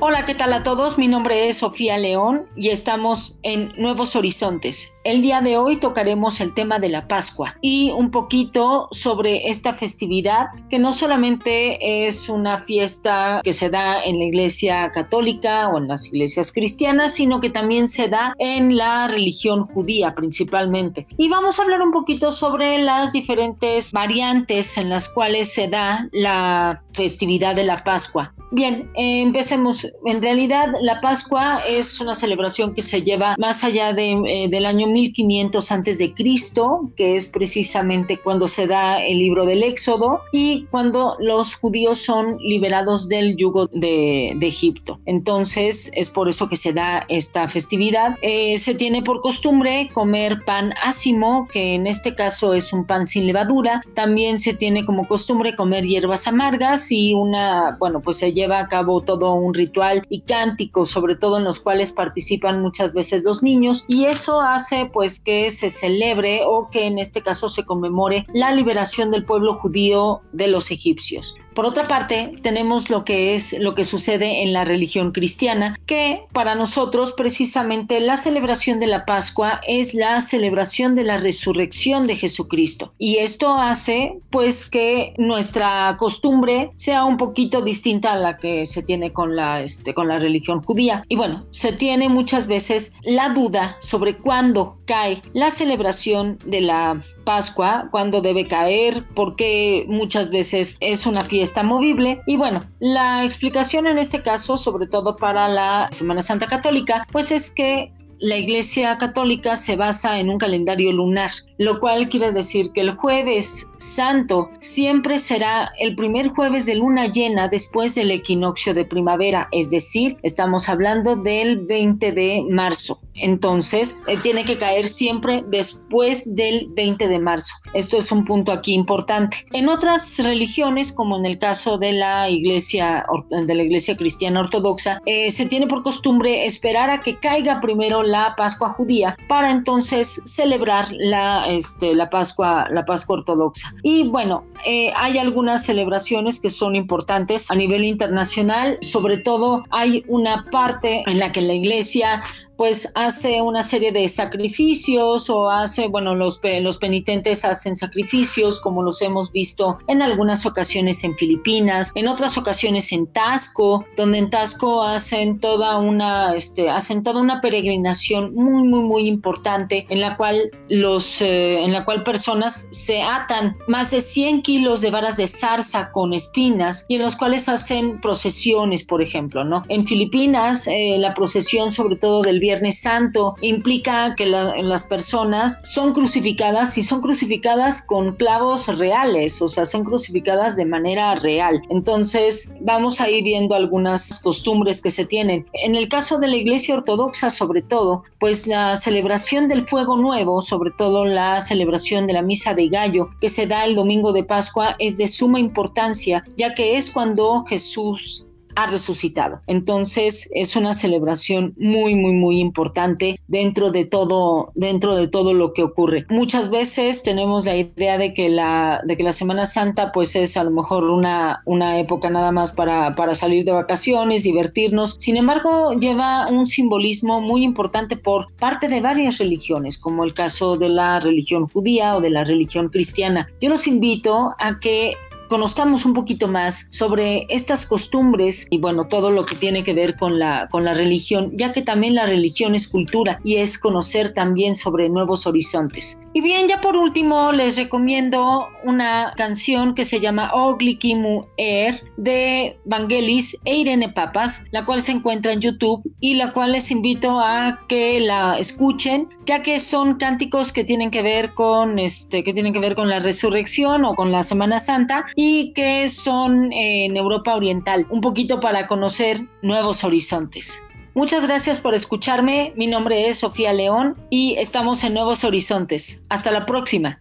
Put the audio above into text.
Hola, ¿qué tal a todos? Mi nombre es Sofía León y estamos en Nuevos Horizontes. El día de hoy tocaremos el tema de la Pascua y un poquito sobre esta festividad que no solamente es una fiesta que se da en la iglesia católica o en las iglesias cristianas, sino que también se da en la religión judía principalmente. Y vamos a hablar un poquito sobre las diferentes variantes en las cuales se da la festividad de la Pascua. Bien, eh, empecemos. En realidad, la Pascua es una celebración que se lleva más allá de, eh, del año 1500 antes de Cristo, que es precisamente cuando se da el libro del Éxodo y cuando los judíos son liberados del yugo de, Egipto. Entonces, es por eso que se da esta festividad. Eh, se tiene por costumbre comer pan ácimo, que en este caso es un pan sin levadura. También se tiene como costumbre comer hierbas amargas y una, bueno, pues se lleva a cabo todo un ritual y cántico, sobre todo en los cuales participan muchas veces los niños y eso hace pues que se celebre o que en este caso se conmemore la liberación del pueblo judío de los egipcios. Por otra parte, tenemos lo que es lo que sucede en la religión cristiana, que para nosotros precisamente la celebración de la Pascua es la celebración de la resurrección de Jesucristo. Y esto hace pues que nuestra costumbre sea un poquito distinta a la que se tiene con la, este, con la religión judía. Y bueno, se tiene muchas veces la duda sobre cuándo cae la celebración de la Pascua, cuándo debe caer, porque muchas veces es una fiesta movible. Y bueno, la explicación en este caso, sobre todo para la Semana Santa Católica, pues es que la Iglesia Católica se basa en un calendario lunar, lo cual quiere decir que el jueves santo siempre será el primer jueves de luna llena después del equinoccio de primavera, es decir, estamos hablando del 20 de marzo. Entonces, tiene que caer siempre después del 20 de marzo. Esto es un punto aquí importante. En otras religiones, como en el caso de la Iglesia de la Iglesia Cristiana Ortodoxa, eh, se tiene por costumbre esperar a que caiga primero la Pascua judía para entonces celebrar la, este, la, Pascua, la Pascua ortodoxa. Y bueno, eh, hay algunas celebraciones que son importantes a nivel internacional, sobre todo hay una parte en la que la iglesia pues hace una serie de sacrificios o hace, bueno, los, los penitentes hacen sacrificios como los hemos visto en algunas ocasiones en Filipinas, en otras ocasiones en Tasco, donde en Tasco hacen toda una, este, hacen toda una peregrinación muy, muy, muy importante en la cual los, eh, en la cual personas se atan más de 100 kilos de varas de zarza con espinas y en los cuales hacen procesiones, por ejemplo, ¿no? En Filipinas, eh, la procesión sobre todo del Viernes Santo implica que las personas son crucificadas y son crucificadas con clavos reales, o sea, son crucificadas de manera real. Entonces, vamos a ir viendo algunas costumbres que se tienen. En el caso de la Iglesia Ortodoxa, sobre todo, pues la celebración del fuego nuevo, sobre todo la celebración de la misa de gallo que se da el domingo de Pascua, es de suma importancia, ya que es cuando Jesús ha resucitado. Entonces es una celebración muy muy muy importante dentro de todo dentro de todo lo que ocurre. Muchas veces tenemos la idea de que la de que la Semana Santa pues es a lo mejor una una época nada más para para salir de vacaciones, divertirnos. Sin embargo, lleva un simbolismo muy importante por parte de varias religiones, como el caso de la religión judía o de la religión cristiana. Yo los invito a que conozcamos un poquito más sobre estas costumbres y bueno, todo lo que tiene que ver con la, con la religión, ya que también la religión es cultura y es conocer también sobre nuevos horizontes. Y bien, ya por último les recomiendo una canción que se llama Oglikimu Air de Vangelis e Irene Papas, la cual se encuentra en YouTube y la cual les invito a que la escuchen, ya que son cánticos que tienen que ver con este que tienen que ver con la resurrección o con la Semana Santa y que son en Europa Oriental, un poquito para conocer nuevos horizontes. Muchas gracias por escucharme, mi nombre es Sofía León y estamos en Nuevos Horizontes. Hasta la próxima.